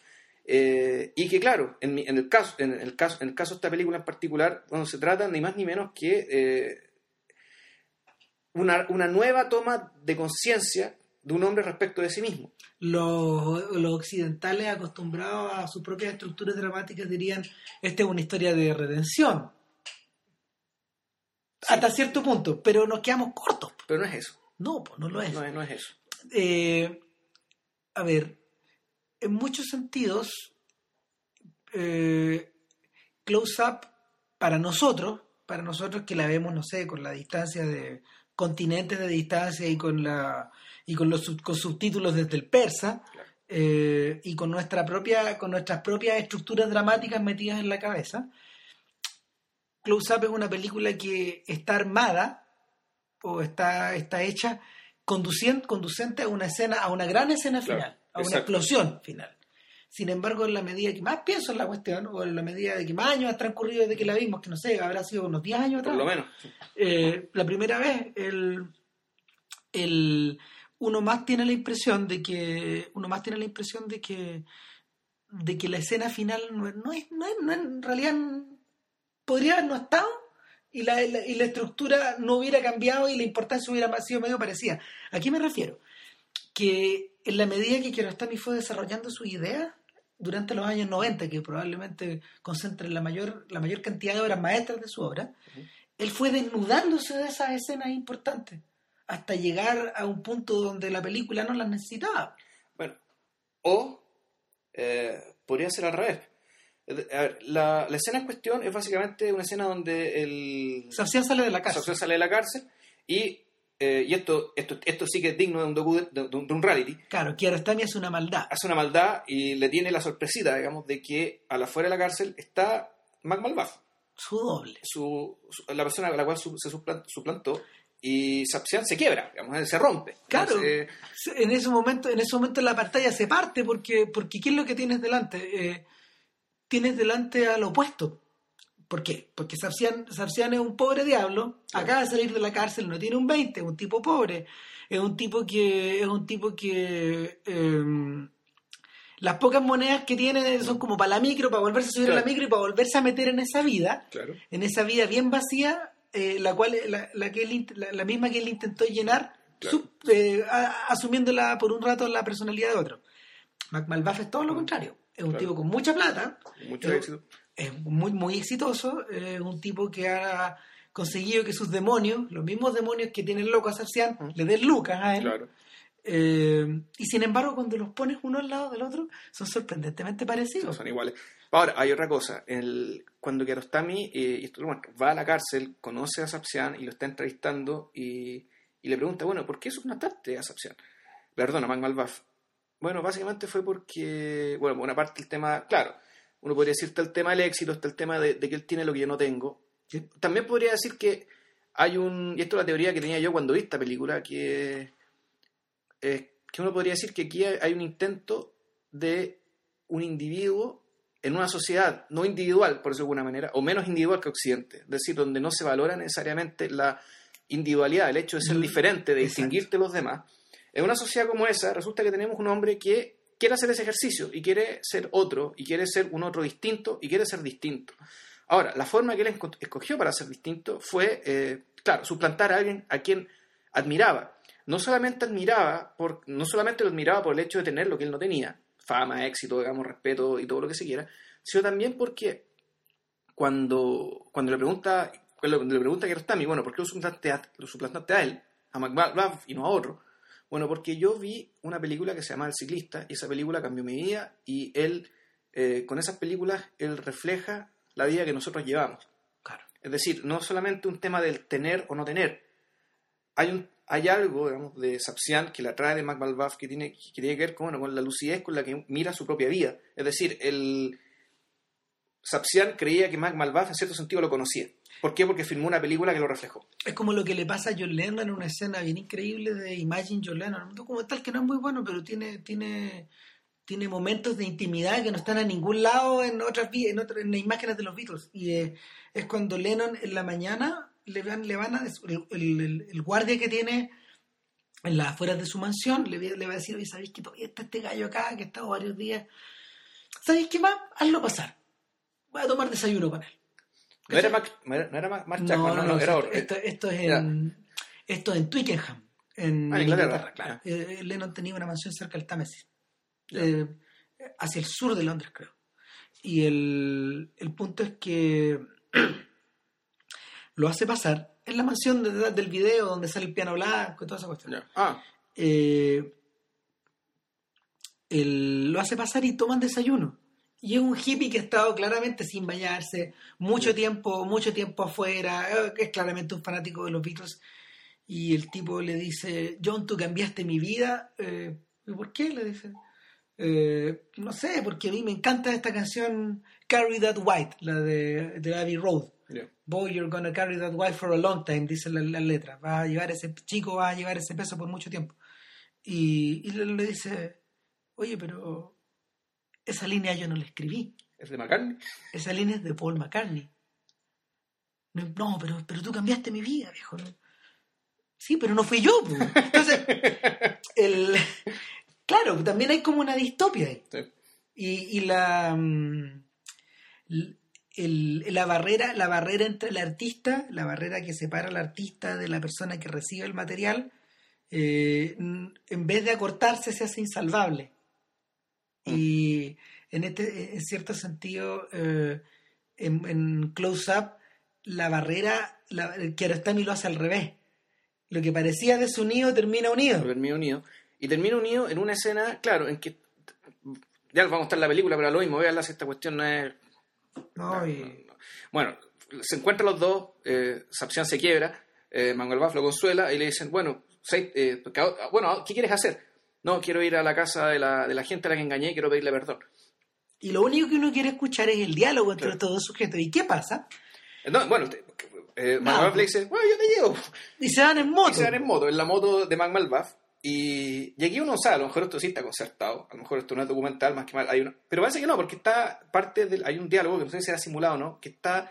Eh, y que claro, en, mi- en el caso, en el caso, en el caso de esta película en particular, bueno, se trata ni más ni menos que eh, una, una nueva toma de conciencia de un hombre respecto de sí mismo. Los, los occidentales acostumbrados a sus propias estructuras dramáticas dirían, esta es una historia de redención. Hasta cierto punto, pero nos quedamos cortos. Pero no es eso. No, pues no lo es. No es, no es eso. Eh, a ver, en muchos sentidos, eh, Close Up, para nosotros, para nosotros que la vemos, no sé, con la distancia de continentes de distancia y con la y con los con subtítulos desde el persa Claro. eh, y con nuestra propia con nuestras propias estructuras dramáticas metidas en la cabeza Close Up es una película que está armada o está, está hecha conducente a una escena, a una gran escena Claro, final, a una exacto. explosión final. Sin embargo, en la medida que más pienso en la cuestión, o en la medida de que más años han transcurrido desde que la vimos, que no sé, habrá sido unos 10 años Por atrás, lo menos. eh, la primera vez, el, el- uno más tiene la impresión de que, uno más tiene la impresión de que, de que la escena final no, es- no es, no es- no es- en realidad podría haber no estado y la, la- y la estructura no hubiera cambiado y la importancia hubiera sido medio parecida. ¿A qué me refiero? Que en la medida que Kiarostami fue desarrollando su idea, durante los años 90, que probablemente concentren la mayor, la mayor cantidad de obras maestras de su obra, él fue desnudándose de esas escenas importantes hasta llegar a un punto donde la película no las necesitaba. Bueno, o eh, podría ser al revés. A ver, la, la escena en cuestión es básicamente una escena donde el... Sarcián sale de la cárcel. Sarcián sale de la cárcel y, eh, y esto, esto, esto sí que es digno de un, docu, de, de un, reality. Claro, Kiarostami hace una maldad. Hace una maldad y le tiene la sorpresita, digamos, de que a la fuera de la cárcel está Mac Malbaf. Su doble. Su, su- la persona a la cual su- se suplan- suplantó y Sapsian se quiebra, digamos, se rompe. Claro. Entonces, En ese momento, en ese momento la pantalla se parte porque, porque ¿qué es lo que tienes delante? Eh, tienes delante al opuesto. ¿Por qué? Porque Sarcián, Sarcián es un pobre diablo, acaba de salir de la cárcel, no tiene un 20, es un tipo pobre, es un tipo que, es un tipo que eh, las pocas monedas que tiene son como para la micro, para volverse a subir a la micro y para volverse a meter en esa vida, claro. en esa vida bien vacía, eh, la cual la, la que él la, la misma que él intentó llenar, Claro. eh, a- asumiéndola por un rato la personalidad de otro. Mac Malbaf es todo lo contrario. Es un tipo con mucha plata, Mucho éxito. Es muy, muy exitoso, es un tipo que ha conseguido que sus demonios, los mismos demonios que tiene el loco a Sarcián, Mm. le den lucas a él. Claro. Eh, y sin embargo, cuando los pones uno al lado del otro, son sorprendentemente No parecidos. son iguales. Ahora, hay otra cosa. El, cuando Kiarostami eh, y esto lo muestra, va a la cárcel, conoce a Sapsian y lo está entrevistando y, y le pregunta, bueno, ¿por qué suplantaste a Sapsian? Perdona, Mac Malbaf. Bueno, básicamente fue porque, bueno, por una parte el tema, claro, uno podría decir está el tema del éxito, está el tema de, de que él tiene lo que yo no tengo. También podría decir que hay un, y esto es la teoría que tenía yo cuando vi esta película, que, eh, que uno podría decir que aquí hay un intento de un individuo en una sociedad no individual, por decirlo de alguna manera, o menos individual que Occidente, es decir, donde no se valora necesariamente la individualidad, el hecho de ser Mm, diferente, de distinguirte de los demás. En una sociedad como esa, resulta que tenemos un hombre que quiere hacer ese ejercicio y quiere ser otro, y quiere ser un otro distinto, y quiere ser distinto. Ahora, la forma que él esco- escogió para ser distinto fue, eh, claro, suplantar a alguien a quien admiraba. No solamente admiraba, por, no solamente lo admiraba por el hecho de tener lo que él no tenía, fama, éxito, digamos, respeto y todo lo que se quiera, sino también porque cuando, cuando le pregunta cuando le pregunta a Kiarostami, bueno, ¿por qué lo suplantaste a, lo suplantaste a él, a McBath y no a otro? Bueno, porque yo vi una película que se llama El ciclista y esa película cambió mi vida y él, eh, con esas películas, él refleja la vida que nosotros llevamos. Claro. Es decir, no solamente un tema del tener o no tener. Hay, un, hay algo digamos, de Sapsian que la trae de Mac que tiene, que tiene que ver con, bueno, con la lucidez con la que mira su propia vida. Es decir, el Sapsian creía que Mac Malbaf en cierto sentido lo conocía. ¿Por qué? Porque filmó una película que lo reflejó. Es como lo que le pasa a John Lennon en una escena bien increíble de Imagine John Lennon, un documental que no es muy bueno, pero tiene, tiene, tiene momentos de intimidad que no están a ningún lado en otras en, otras- en imágenes de los Beatles. Y eh, es cuando Lennon en la mañana le van, le van a el, guardia que tiene en las afueras de su mansión le va a decir, oye, ¿sabéis que todavía está este gallo acá que ha estado varios días? ¿Sabéis qué más? Hazlo pasar. Voy a tomar desayuno con él. No era Mac, no era, no Chapman, no, no, era esto, otro. esto, esto es en, esto es en Twickenham, en Ah, Inglaterra, claro. Eh, Lennon tenía una mansión cerca del Támesis, eh, hacia el sur de Londres, creo. Y el, el punto es que lo hace pasar en la mansión de- del video donde sale el piano blanco y toda esa cuestión. Ya. Ah, Eh, el- lo hace pasar y toman desayuno. Y es un hippie que ha estado claramente sin bañarse, mucho Sí. tiempo, mucho tiempo afuera, eh, es claramente un fanático de los Beatles. Y el tipo le dice, John, tú cambiaste mi vida. Eh, ¿Y por qué? Le dice. "Eh, no sé, porque a mí me encanta esta canción Carry That White, la de, de Abbey Road. ya. Boy, you're gonna carry that white for a long time, dice la, la letra. Va a llevar ese chico, va a llevar ese peso por mucho tiempo. Y, y le, le dice, oye, pero esa línea yo no la escribí. ¿Es de McCartney? Esa línea es de Paul McCartney. No, pero, pero tú cambiaste mi vida, viejo. Sí, pero no fui yo. Entonces, el, claro, también hay como una distopia ahí. Sí. Y, y la, mm, el- la barrera la barrera entre el artista la barrera que separa al artista de la persona que recibe el material eh, en vez de acortarse se hace insalvable y en este, en cierto sentido, eh, en, en Close Up, la barrera, la, Kiarostami lo hace al revés. Lo que parecía desunido termina unido. Termina unido. Y termina unido en una escena, claro, en que. Ya vamos a estar en la película, pero a lo mismo, veanla si esta cuestión no es. No, y- Bueno, se encuentran los dos, eh, Sapsian se quiebra, eh, Manuel Buff lo consuela y le dicen, bueno, seis- eh, bueno, ¿qué quieres hacer? No, quiero ir a la casa de la, de la gente a la que engañé y quiero pedirle perdón. y lo único que uno quiere escuchar es el diálogo entre Claro. estos dos sujetos. ¿Y qué pasa? No, bueno, te- eh, Manuel. Buff le dice, bueno, yo te llevo. Y se van en moto. Y se van en moto, en la moto de Manuel Buff. Y, y aquí uno sabe, a lo mejor esto sí está concertado, a lo mejor esto no es documental, más que mal, hay una, pero parece que no, porque está parte del, hay un diálogo que no sé si será simulado o no, que está,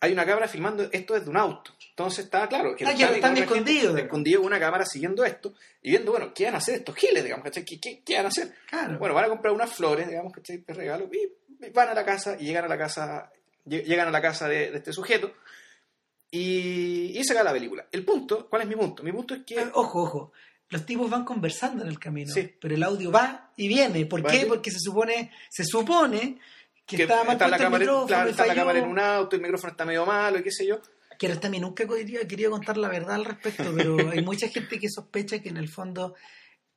hay una cámara filmando esto desde un auto. Entonces está claro que Ah, están escondidos. escondido con una cámara siguiendo esto y viendo, bueno, ¿qué van a hacer estos giles, digamos, ¿cachai? ¿Qué, qué, qué van a hacer? Claro. Bueno, van a comprar unas flores, digamos, ¿cachai? De regalo, y van a la casa y llegan a la casa, lle- llegan a la casa de, de este sujeto y, y se acaba la película. El punto, ¿cuál es mi punto? Mi punto es que... Eh, Ojo, ojo. Los tipos van conversando en el camino, Sí. pero el audio va y viene. ¿Por qué? Porque se supone, se supone que, que estaba mal está la el cámara, micrófono claro, está la cámara en un auto, el micrófono está medio malo y qué sé yo. Quiero también nunca quería, quería contar la verdad al respecto, pero hay mucha gente que sospecha que en el fondo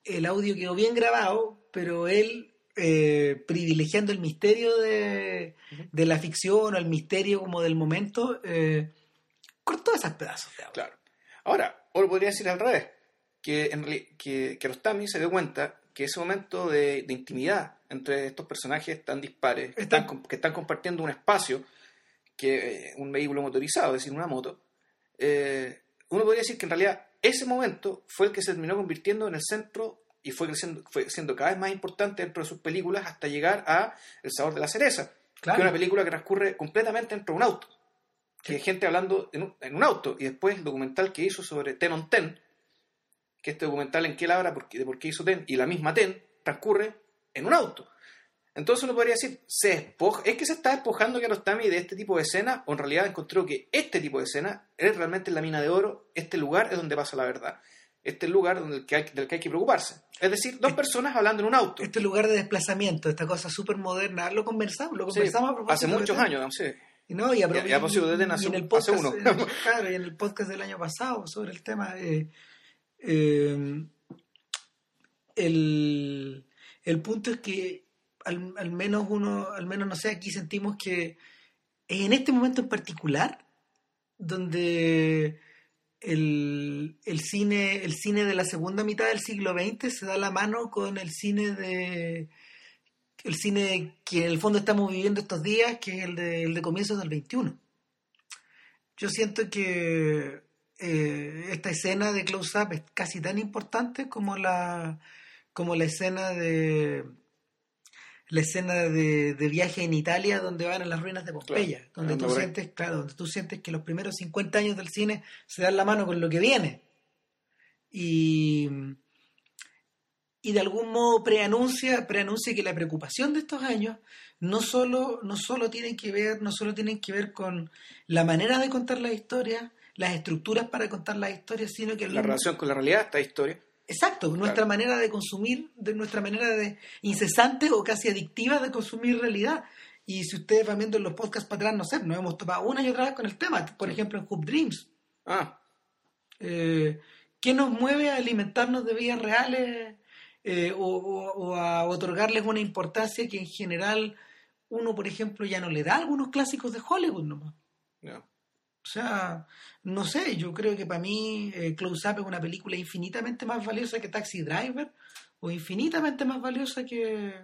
el audio quedó bien grabado, pero él eh, privilegiando el misterio de, de la ficción o el misterio como del momento, eh, cortó esos pedazos de audio. Claro. Ahora, o lo podría decir al revés, que, en que, que Rostami se dio cuenta que ese momento de, de intimidad entre estos personajes tan dispares, que Está- están, com- que están compartiendo un espacio, que eh, un vehículo motorizado, es decir, una moto, eh, uno podría decir que en realidad ese momento fue el que se terminó convirtiendo en el centro y fue creciendo, fue siendo cada vez más importante dentro de sus películas hasta llegar a El sabor de la cereza, que es una película que transcurre completamente dentro de un auto. Que hay gente hablando en un, en un auto. Y después el documental que hizo sobre Ten on Ten, que este documental en que él habla qué- de por qué hizo Ten, y la misma Ten transcurre en un auto. Entonces uno podría decir, se despoja, ¿es que se está despojando Kiarostami de este tipo de escena? ¿O en realidad encontró que este tipo de escena es realmente la mina de oro? Este lugar es donde pasa la verdad. Este es el lugar donde el que hay- del que hay que preocuparse. Es decir, dos personas hablando en un auto. Este lugar de desplazamiento, esta cosa súper moderna, lo conversamos, lo Sí, conversamos a propósito hace de muchos años, sí. Y no, y a, y propósito de Ten y hace en el un- podcast, hace uno. eh, claro, y en el podcast del año pasado sobre el tema, eh, eh, el, el punto es que al, al menos uno, al menos no sé, aquí sentimos que en este momento en particular, donde el, el cine, el cine de la segunda mitad del siglo XX se da la mano con el cine de el cine que en el fondo estamos viviendo estos días, que es el de, el de comienzos del 21. Yo siento que eh, esta escena de Close Up es casi tan importante como la, como la escena de la escena de, de viaje en Italia donde van a las ruinas de Pompeya, Claro, donde tú sientes, claro, donde tú sientes que los primeros 50 años del cine se dan la mano con lo que viene. Y, y de algún modo preanuncia, preanuncia que la preocupación de estos años no solo, no solo tienen que ver, no solo tienen que ver con la manera de contar la historia, las estructuras para contar las historias, sino que La mismo- relación con la realidad, esta historia. Exacto, nuestra manera de consumir, de nuestra manera de incesante o casi adictiva de consumir realidad. Y si ustedes van viendo en los podcasts para atrás, no sé, nos hemos topado una y otra vez con el tema. Por ejemplo, en Hoop Dreams. Ah, Eh, ¿Qué nos mueve a alimentarnos de vidas reales eh, o, o- o a otorgarles una importancia que en general uno, por ejemplo, ya no le da a algunos clásicos de Hollywood nomás? ya. O sea, no sé, yo creo que para mí eh, Close Up es una película infinitamente más valiosa que Taxi Driver o infinitamente más valiosa que...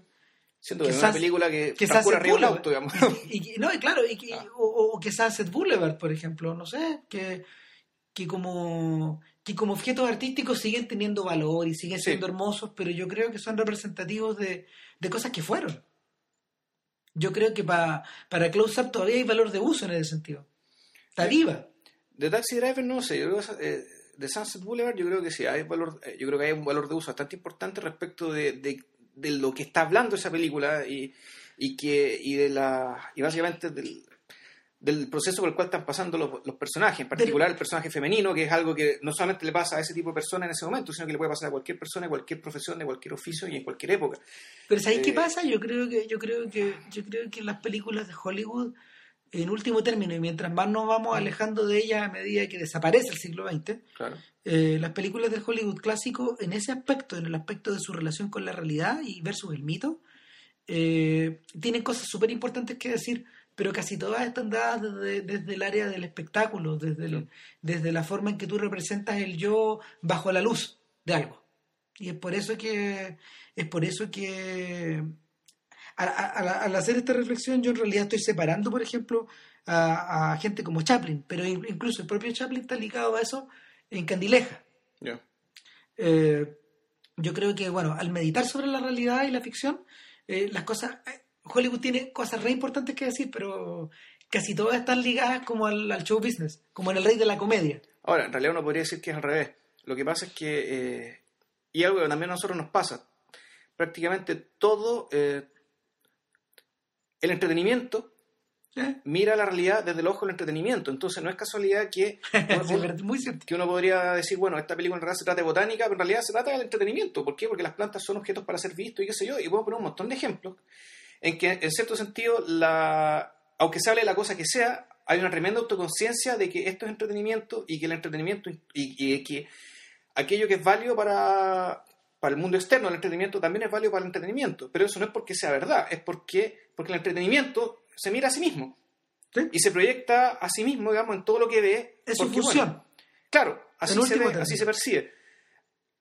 Siento que es una película que que transcurre arriba auto, digamos. Y, y- no, y claro, y que- Ah. o, que Sunset Boulevard, por ejemplo, no sé, que, que como que como objetos artísticos siguen teniendo valor y siguen Sí. siendo hermosos, pero yo creo que son representativos de, de cosas que fueron. Yo creo que pa- para Close Up todavía hay valor de uso en ese sentido. Viva. De Taxi Driver no sé, yo creo que, eh, de Sunset Boulevard yo creo que sí, hay valor, eh, yo creo que hay un valor de uso bastante importante respecto de, de- de lo que está hablando esa película y, y que y de la y básicamente del, del proceso por el cual están pasando los, los personajes, en particular el personaje femenino, que es algo que no solamente le pasa a ese tipo de personas en ese momento, sino que le puede pasar a cualquier persona, de cualquier profesión, de cualquier oficio y en cualquier época. Pero ¿sabéis qué Eh, pasa? Yo creo que, yo creo que, yo creo que las películas de Hollywood, en último término, y mientras más nos vamos alejando de ellas a medida que desaparece el siglo XX, Claro. eh, las películas de Hollywood clásico, en ese aspecto, en el aspecto de su relación con la realidad y versus el mito, eh, tienen cosas súper importantes que decir, pero casi todas están dadas desde, desde el área del espectáculo, desde, el- desde la forma en que tú representas el yo bajo la luz de algo. Y es por eso que, es por eso que al hacer esta reflexión yo en realidad estoy separando, por ejemplo, a, a gente como Chaplin, pero in- incluso el propio Chaplin está ligado a eso en Candileja. Eh, yo creo que, bueno, al meditar sobre la realidad y la ficción, eh, las cosas, eh, Hollywood tiene cosas re importantes que decir, pero casi todas están ligadas como al, al show business, como en el rey de la comedia. Ahora, en realidad uno podría decir que es al revés. Lo que pasa es que, eh, y algo que también a nosotros nos pasa, prácticamente todo eh, el entretenimiento ¿Eh? mira la realidad desde el ojo del entretenimiento. Entonces no es casualidad que uno, muy que uno podría decir, bueno, esta película en realidad se trata de botánica, pero en realidad se trata del entretenimiento. ¿Por qué? Porque las plantas son objetos para ser vistos y qué sé yo. Y puedo poner un montón de ejemplos en que, en cierto sentido, la, aunque se hable de la cosa que sea, hay una tremenda autoconciencia de que esto es entretenimiento y que el entretenimiento y, y que aquello que es válido para, para el mundo externo, el entretenimiento también es válido para el entretenimiento. Pero eso no es porque sea verdad, es porque, porque el entretenimiento se mira a sí mismo ¿Sí? y se proyecta a sí mismo, digamos, en todo lo que ve. Es su función. bueno, claro, así se, ve, así se percibe.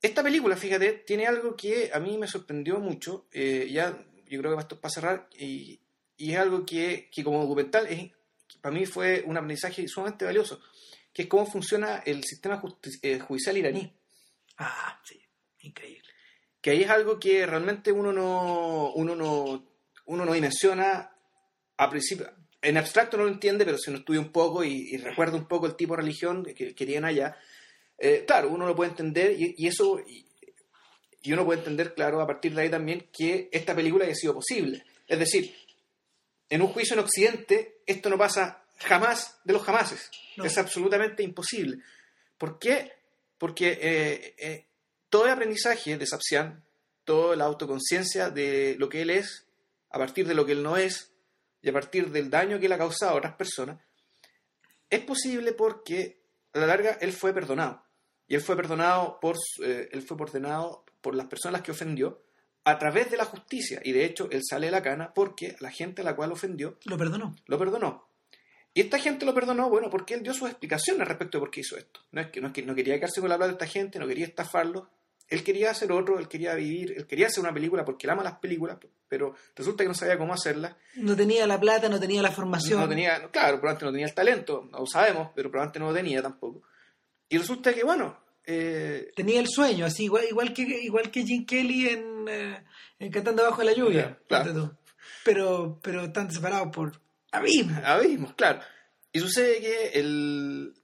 Esta película, fíjate, tiene algo que a mí me sorprendió mucho. eh, ya, yo creo que esto es para cerrar. Y, y es algo que, que como documental, es, para mí fue un aprendizaje sumamente valioso. Que es cómo funciona el sistema eh, judicial iraní. Ah, sí, increíble. Que ahí es algo que realmente uno no, uno no, uno no dimensiona a principio. En abstracto no lo entiende, pero si uno estudia un poco y, y recuerda un poco el tipo de religión que, que tienen allá, eh, claro, uno lo puede entender y, y eso, y, y uno puede entender, claro, a partir de ahí también que esta película haya sido posible. Es decir, en un juicio en Occidente, esto no pasa jamás de los jamases. No. Es absolutamente imposible. ¿Por qué? Porque eh, eh, todo el aprendizaje de Sapsian, toda la autoconciencia de lo que él es, a partir de lo que él no es, y a partir del daño que él ha causado a otras personas, es posible porque a la larga él fue perdonado. Y él fue perdonado por, eh, él fue ordenado por las personas que ofendió a través de la justicia. Y de hecho él sale de la cana porque la gente a la cual ofendió Lo perdonó. lo perdonó. Y esta gente lo perdonó, bueno, porque él dio sus explicaciones respecto de por qué hizo esto. No es que no, es que no quería quedarse con la plata de esta gente, no quería estafarlo. Él quería hacer otro, él quería vivir, él quería hacer una película porque él ama las películas, pero resulta que no sabía cómo hacerlas. No tenía la plata, no tenía la formación. No tenía, claro, probablemente no tenía el talento, no lo sabemos, pero probablemente no lo tenía tampoco. Y resulta que, bueno, eh, Tenía el sueño, así igual, igual que igual que Jim Kelly en, eh, en Cantando bajo la lluvia. Claro. Pero, pero están separados por abismo. abismos, claro. Y sucede que el,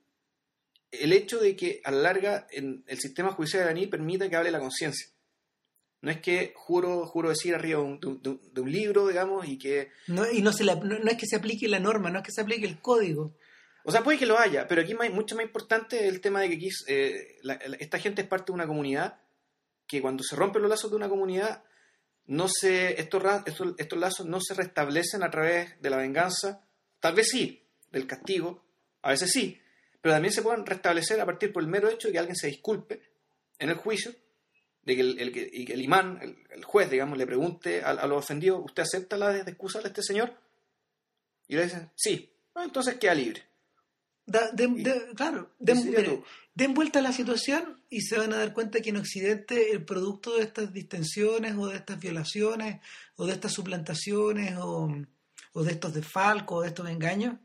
el hecho de que a la larga en el sistema judicial iraní permita que hable la conciencia. No es que juro, juro decir arriba de un, de un- de un libro, digamos, y que... No, y no, se la- no, no es que se aplique la norma, no es que se aplique el código. O sea, puede que lo haya, pero aquí más- mucho más importante el tema de que aquí, eh, la- esta gente es parte de una comunidad que cuando se rompen los lazos de una comunidad, no se, estos, estos, estos lazos no se restablecen a través de la venganza, tal vez sí, del castigo, a veces sí, pero también se pueden restablecer a partir por el mero hecho de que alguien se disculpe en el juicio, de que el, el y que el imán, el, el juez, digamos, le pregunte a, a los ofendidos, ¿usted acepta la excusa de este señor? Y le dicen, sí, Ah, entonces queda libre. Da- de- de- claro, den, Y mire, vuelta a la situación y se van a dar cuenta que en Occidente el producto de estas distensiones o de estas violaciones o de estas suplantaciones o, o de estos desfalcos o de estos engaños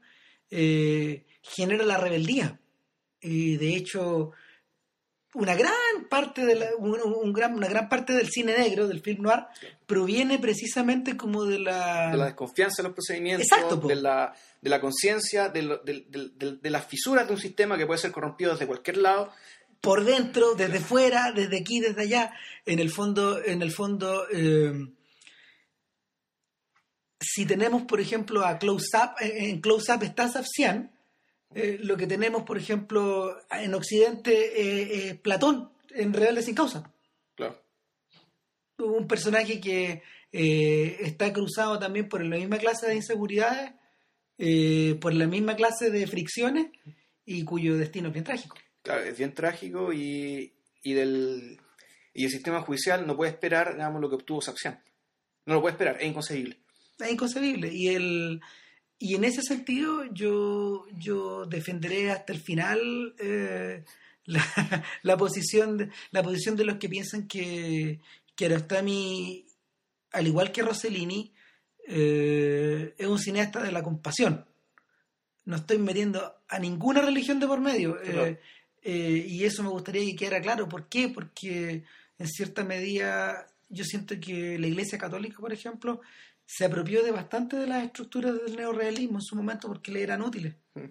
eh, genera la rebeldía. Y de hecho, una gran parte de la- un- un gran- una gran parte del cine negro, del film noir, proviene precisamente como de la, de la desconfianza en los procedimientos, Exacto, de la, de la conciencia, de, lo- de- de- las fisuras de un sistema que puede ser corrompido desde cualquier lado. por dentro, desde fuera, desde aquí, desde allá. En el fondo, en el fondo, eh, si tenemos, por ejemplo, a Close Up, eh, en Close Up está Safsian, eh, lo que tenemos, por ejemplo, en Occidente, eh, eh, Platón, en Reales sin Causa. Claro. Un personaje que eh, está cruzado también por la misma clase de inseguridades, por la misma clase de fricciones y cuyo destino es bien trágico. Claro, es bien trágico y, y del y el sistema judicial no puede esperar, digamos, lo que obtuvo Sapsian. No lo puede esperar, es inconcebible. Es inconcebible. Y el y en ese sentido yo, yo defenderé hasta el final eh, la, la posición de, la posición de los que piensan que, que Arostami, al igual que Rossellini, eh, es un cineasta de la compasión. No estoy metiendo a ninguna religión de por medio. eh, eh, y eso me gustaría que quedara claro. ¿Por qué? Porque en cierta medida yo siento que la Iglesia Católica, por ejemplo, se apropió de bastante de las estructuras del neorrealismo en su momento porque le eran útiles. Mm.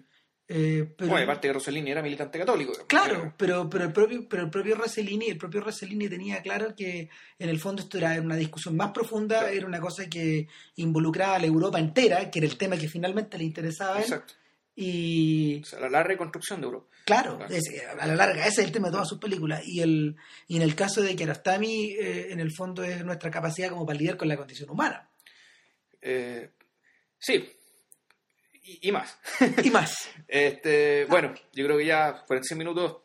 Eh, pero, Bueno, aparte que Rossellini era militante católico. Claro, pero, pero el propio, pero el propio Rossellini, el propio Rossellini tenía claro que en el fondo esto era una discusión más profunda, Claro. era una cosa que involucraba a la Europa entera, que era el tema que finalmente le interesaba a él. Exacto. Y O sea, la, la reconstrucción de Europa. claro, Claro. es- a la larga, ese es el tema de todas sus películas. Y, el, y en el caso de Kiarostami, eh, en el fondo es nuestra capacidad como para lidiar con la condición humana. Eh, sí. Y, y más. Y más. Este, bueno, yo creo que ya 46 minutos,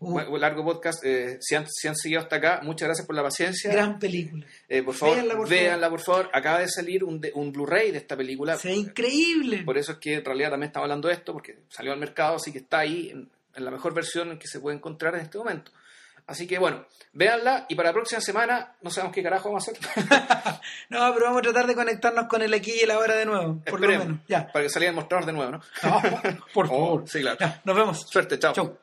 Uh, largo podcast. eh, si, han, si han seguido hasta acá, muchas gracias por la paciencia. gran película. Eh, por favor, Véanla, por véanla, por favor. Acaba de salir un, de- un Blu-ray de esta película. Ve increíble. Por eso es que en realidad también estamos hablando de esto, porque salió al mercado, así que está ahí en, en la mejor versión que se puede encontrar en este momento. Así que bueno, véanla y para la próxima semana no sabemos qué carajo vamos a hacer. No, pero vamos a tratar de conectarnos con el aquí y el ahora de nuevo, por lo Esperemos, menos. Ya. Para que salga el mostrador de nuevo, ¿no? No, por Oh, favor. sí, claro. Ya, nos vemos. Suerte, chao. Chau.